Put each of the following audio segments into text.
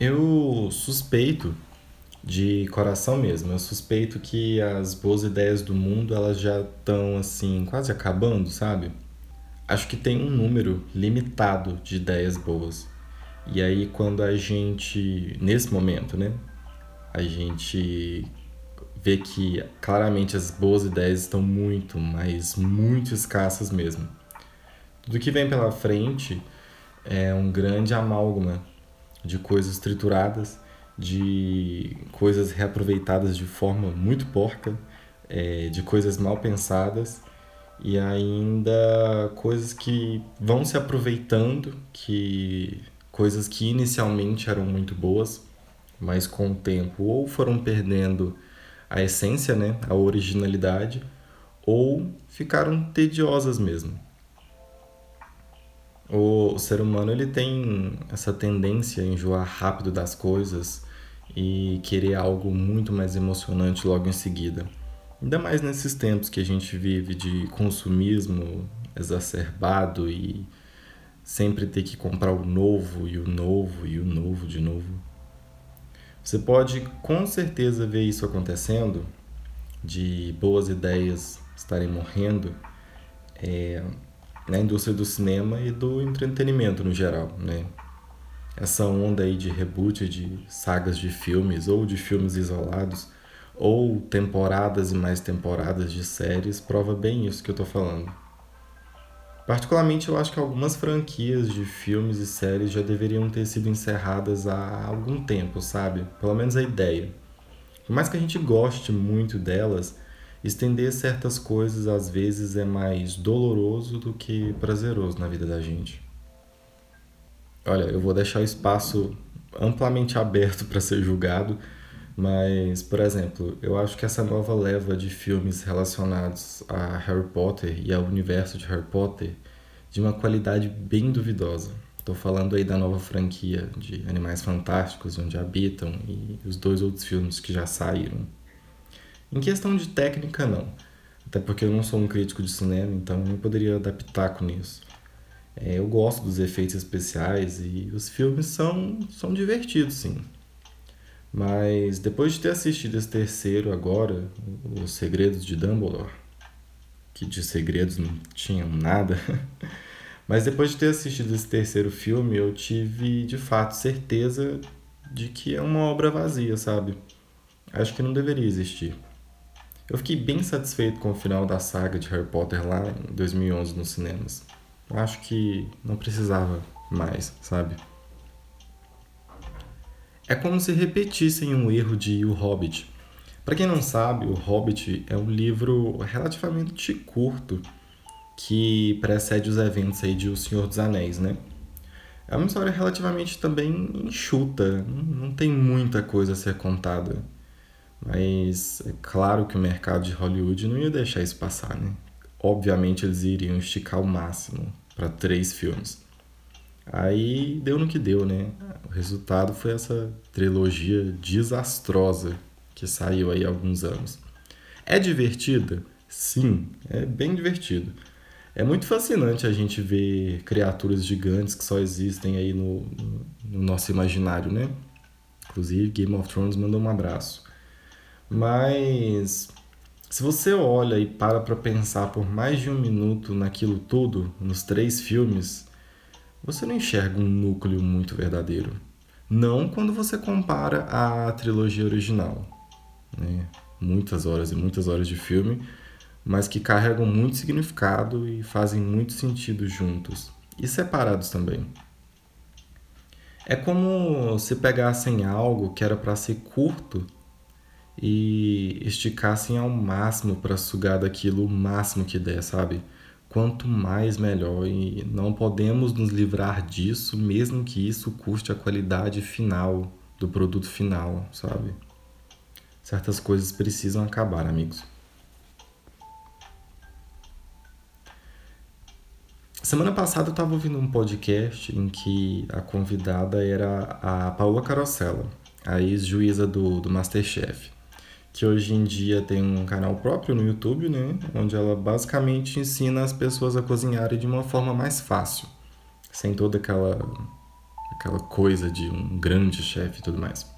Eu suspeito de coração mesmo, eu suspeito que as boas ideias do mundo elas já estão assim quase acabando, sabe? Acho que tem um número limitado de ideias boas. E aí quando a gente, nesse momento, né, a gente vê que claramente as boas ideias estão muito, mas muito escassas mesmo. Tudo que vem pela frente é um grande amálgama de coisas trituradas, de coisas reaproveitadas de forma muito porca, é, de coisas mal pensadas e ainda coisas que vão se aproveitando, que coisas que inicialmente eram muito boas, mas com o tempo ou foram perdendo a essência, né, a originalidade, ou ficaram tediosas mesmo. O ser humano ele tem essa tendência a enjoar rápido das coisas e querer algo muito mais emocionante logo em seguida. Ainda mais nesses tempos que a gente vive de consumismo exacerbado e sempre ter que comprar o novo e o novo e o novo de novo. Você pode com certeza ver isso acontecendo, de boas ideias estarem morrendo é, na indústria do cinema e do entretenimento no geral, né? Essa onda aí de reboot de sagas de filmes ou de filmes isolados ou temporadas e mais temporadas de séries prova bem isso que eu tô falando. Particularmente, eu acho que algumas franquias de filmes e séries já deveriam ter sido encerradas há algum tempo, sabe? Pelo menos a ideia. Por mais que a gente goste muito delas, estender certas coisas às vezes é mais doloroso do que prazeroso na vida da gente. Olha, eu vou deixar o espaço amplamente aberto para ser julgado, mas, por exemplo, eu acho que essa nova leva de filmes relacionados a Harry Potter e ao universo de Harry Potter de uma qualidade bem duvidosa. Estou falando aí da nova franquia de Animais Fantásticos, Onde Habitam e os dois outros filmes que já saíram. Em questão de técnica, não. Até porque eu não sou um crítico de cinema, então eu não poderia adaptar com isso. É, eu gosto dos efeitos especiais e os filmes são, são divertidos, sim. Mas depois de ter assistido esse terceiro agora, Os Segredos de Dumbledore, que de segredos não tinham nada, mas depois de ter assistido esse terceiro filme, eu tive de fato certeza de que é uma obra vazia, sabe? Acho que não deveria existir. Eu fiquei bem satisfeito com o final da saga de Harry Potter lá em 2011 nos cinemas. Acho que não precisava mais, sabe? É como se repetissem um erro de O Hobbit. Para quem não sabe, O Hobbit é um livro relativamente curto que precede os eventos aí de O Senhor dos Anéis, né? É uma história relativamente também enxuta, não tem muita coisa a ser contada. Mas é claro que o mercado de Hollywood não ia deixar isso passar, né? Obviamente eles iriam esticar o máximo para três filmes. Aí deu no que deu, né? O resultado foi essa trilogia desastrosa que saiu aí há alguns anos. É divertida? Sim, é bem divertido. É muito fascinante a gente ver criaturas gigantes que só existem aí no, no nosso imaginário, né? Inclusive, Game of Thrones mandou um abraço. Mas se você olha e para para pensar por mais de um minuto naquilo tudo, nos três filmes, você não enxerga um núcleo muito verdadeiro. Não quando você compara a trilogia original. Né? Muitas horas e muitas horas de filme, mas que carregam muito significado e fazem muito sentido juntos e separados também. É como se pegassem algo que era para ser curto e esticassem ao máximo para sugar daquilo o máximo que der, sabe? quanto mais melhor e não podemos nos livrar disso, mesmo que isso custe a qualidade final do produto final, sabe? Certas coisas precisam acabar, amigos. Semana passada eu estava ouvindo um podcast em que a convidada era a Paula Carosella, a ex-juíza do, do Masterchef que hoje em dia tem um canal próprio no YouTube, né? Onde ela basicamente ensina as pessoas a cozinharem de uma forma mais fácil, sem toda aquela aquela coisa de um grande chefe e tudo mais.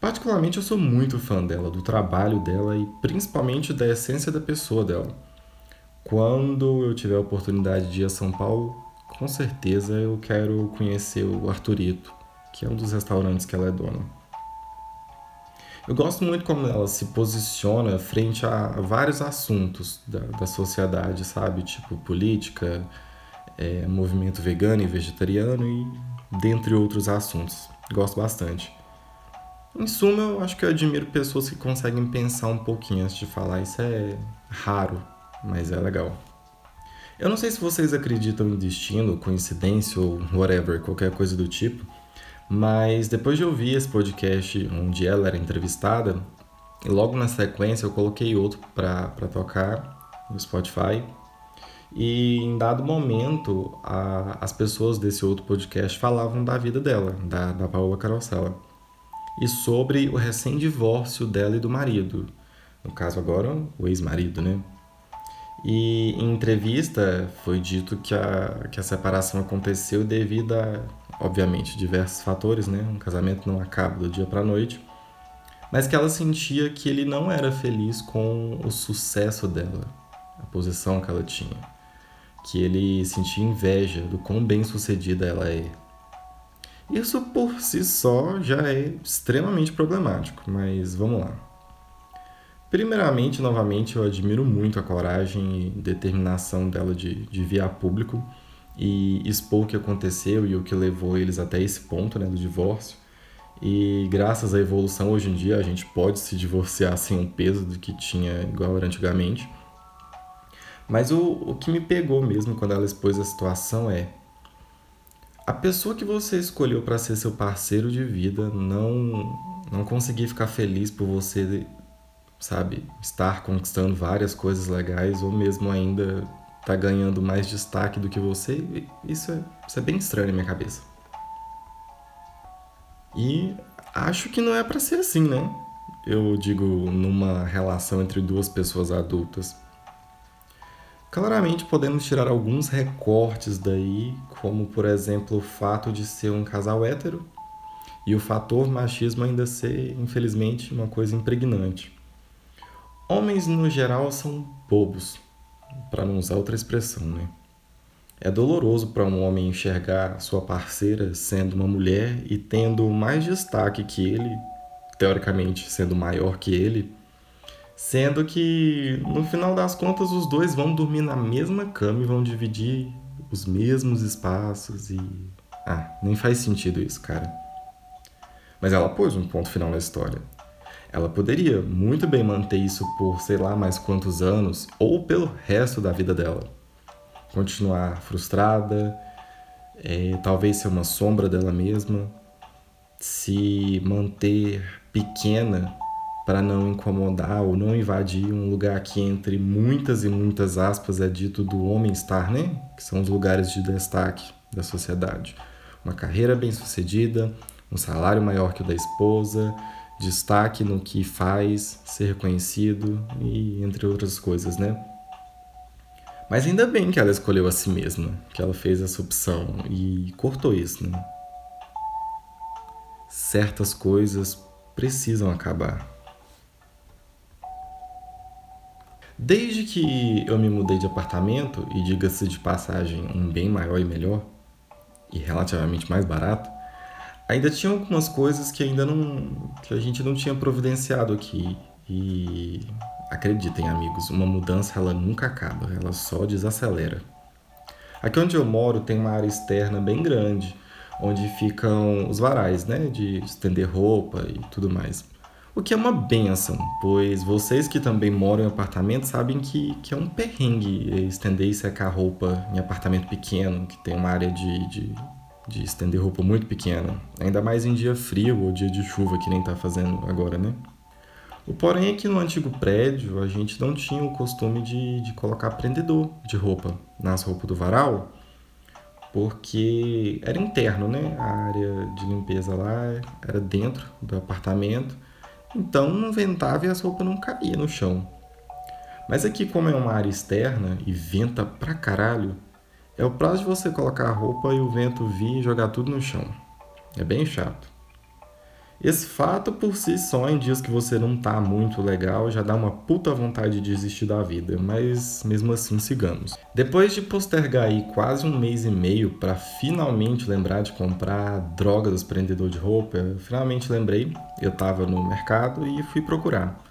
Particularmente eu sou muito fã dela, do trabalho dela e principalmente da essência da pessoa dela. Quando eu tiver a oportunidade de ir a São Paulo, com certeza eu quero conhecer o Arturito, que é um dos restaurantes que ela é dona. Eu gosto muito como ela se posiciona frente a vários assuntos da, da sociedade, sabe? Tipo política, é, movimento vegano e vegetariano e dentre outros assuntos. Gosto bastante. Em suma, eu acho que eu admiro pessoas que conseguem pensar um pouquinho antes de falar. Isso é raro, mas é legal. Eu não sei se vocês acreditam em destino, coincidência ou whatever, qualquer coisa do tipo, mas depois de ouvir esse podcast onde ela era entrevistada, logo na sequência eu coloquei outro para tocar no Spotify. E em dado momento, a, as pessoas desse outro podcast falavam da vida dela, da, da Paola Carosella, e sobre o recém-divórcio dela e do marido. No caso, agora, o ex-marido, né? E em entrevista foi dito que a, que a separação aconteceu devido a obviamente, diversos fatores, né? Um casamento não acaba do dia para noite. Mas que ela sentia que ele não era feliz com o sucesso dela, a posição que ela tinha. Que ele sentia inveja do quão bem-sucedida ela é. Isso por si só já é extremamente problemático, mas vamos lá. Primeiramente, novamente, eu admiro muito a coragem e determinação dela de, de vir a público e expor o que aconteceu e o que levou eles até esse ponto né, do divórcio. E graças à evolução, hoje em dia a gente pode se divorciar sem um peso do que tinha igual era antigamente. Mas o, o que me pegou mesmo quando ela expôs a situação é: a pessoa que você escolheu para ser seu parceiro de vida não, não conseguir ficar feliz por você, sabe, estar conquistando várias coisas legais ou mesmo ainda tá ganhando mais destaque do que você, isso é, isso é bem estranho na minha cabeça. E acho que não é para ser assim, né? Eu digo numa relação entre duas pessoas adultas. Claramente podemos tirar alguns recortes daí, como por exemplo o fato de ser um casal hétero e o fator machismo ainda ser, infelizmente, uma coisa impregnante. Homens no geral são bobos, para não usar outra expressão, né? É doloroso para um homem enxergar sua parceira sendo uma mulher e tendo mais destaque que ele, teoricamente sendo maior que ele, sendo que no final das contas os dois vão dormir na mesma cama e vão dividir os mesmos espaços e ah, nem faz sentido isso, cara. Mas ela pôs um ponto final na história. Ela poderia muito bem manter isso por sei lá mais quantos anos ou pelo resto da vida dela. Continuar frustrada, é, talvez ser uma sombra dela mesma, se manter pequena para não incomodar ou não invadir um lugar que entre muitas e muitas aspas é dito do homem estar, né? Que são os lugares de destaque da sociedade. Uma carreira bem-sucedida, um salário maior que o da esposa, destaque no que faz, ser reconhecido e entre outras coisas, né? Mas ainda bem que ela escolheu a si mesma, que ela fez essa opção e cortou isso, né? Certas coisas precisam acabar. Desde que eu me mudei de apartamento, e diga-se de passagem, um bem maior e melhor, e relativamente mais barato, ainda tinha algumas coisas que ainda não que a gente não tinha providenciado aqui. E acreditem amigos uma mudança ela nunca acaba ela só desacelera. Aqui onde eu moro tem uma área externa bem grande onde ficam os varais né de estender roupa e tudo mais. O que é uma benção, pois vocês que também moram em apartamento sabem que, que é um perrengue estender e secar roupa em apartamento pequeno, que tem uma área de, de de estender roupa muito pequena, ainda mais em dia frio ou dia de chuva que nem tá fazendo agora, né? O porém é que no antigo prédio a gente não tinha o costume de, de colocar prendedor de roupa nas roupas do varal, porque era interno, né? A área de limpeza lá era dentro do apartamento, então não ventava e as roupas não caíam no chão. Mas aqui, como é uma área externa e venta pra caralho, é o prazo de você colocar a roupa e o vento vir e jogar tudo no chão. É bem chato. Esse fato por si só, em dias que você não tá muito legal, já dá uma puta vontade de desistir da vida, mas mesmo assim sigamos. Depois de postergar aí quase um mês e meio para finalmente lembrar de comprar droga dos prendedores de roupa, eu finalmente lembrei, eu tava no mercado e fui procurar.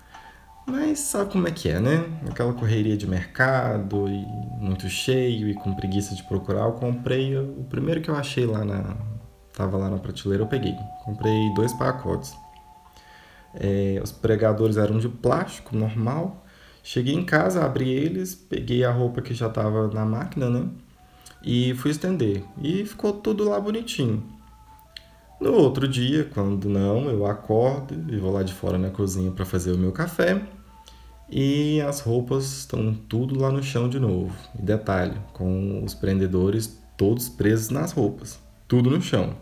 Mas sabe como é que é, né? Aquela correria de mercado e muito cheio e com preguiça de procurar, eu comprei o primeiro que eu achei lá na, Tava lá na prateleira, eu peguei. Comprei dois pacotes. É, os pregadores eram de plástico normal. Cheguei em casa, abri eles, peguei a roupa que já estava na máquina, né? E fui estender. E ficou tudo lá bonitinho. No outro dia, quando não, eu acordo e vou lá de fora na cozinha para fazer o meu café. E as roupas estão tudo lá no chão de novo. E detalhe, com os prendedores todos presos nas roupas. Tudo no chão.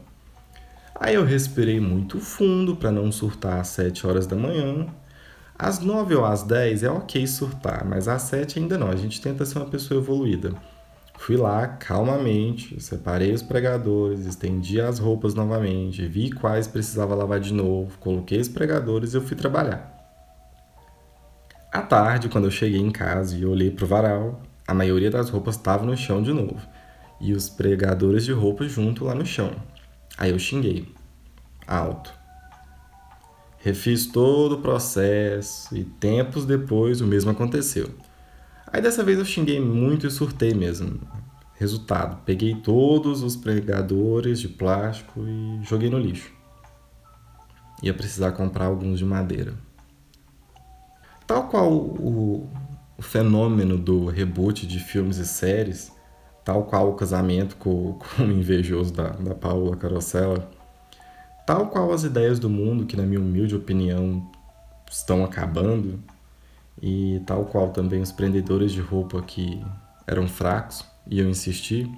Aí eu respirei muito fundo para não surtar às 7 horas da manhã. Às 9 ou às 10 é ok surtar, mas às 7 ainda não. A gente tenta ser uma pessoa evoluída. Fui lá calmamente, separei os pregadores, estendi as roupas novamente, vi quais precisava lavar de novo, coloquei os pregadores e eu fui trabalhar. À tarde, quando eu cheguei em casa e olhei para o varal, a maioria das roupas estava no chão de novo e os pregadores de roupa junto lá no chão. Aí eu xinguei. Alto. Refiz todo o processo e tempos depois o mesmo aconteceu. Aí dessa vez eu xinguei muito e surtei mesmo. Resultado: peguei todos os pregadores de plástico e joguei no lixo. Ia precisar comprar alguns de madeira. Tal qual o, o fenômeno do reboot de filmes e séries, tal qual o casamento com, com o invejoso da, da Paula Carosella, tal qual as ideias do mundo que, na minha humilde opinião, estão acabando, e tal qual também os prendedores de roupa que eram fracos e eu insisti,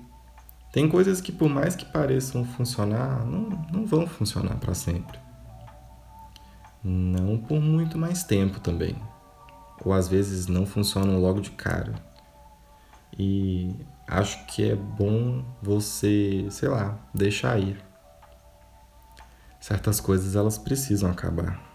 tem coisas que, por mais que pareçam funcionar, não, não vão funcionar para sempre. Não por muito mais tempo também. Ou às vezes não funcionam logo de cara. E acho que é bom você, sei lá, deixar ir. Certas coisas elas precisam acabar.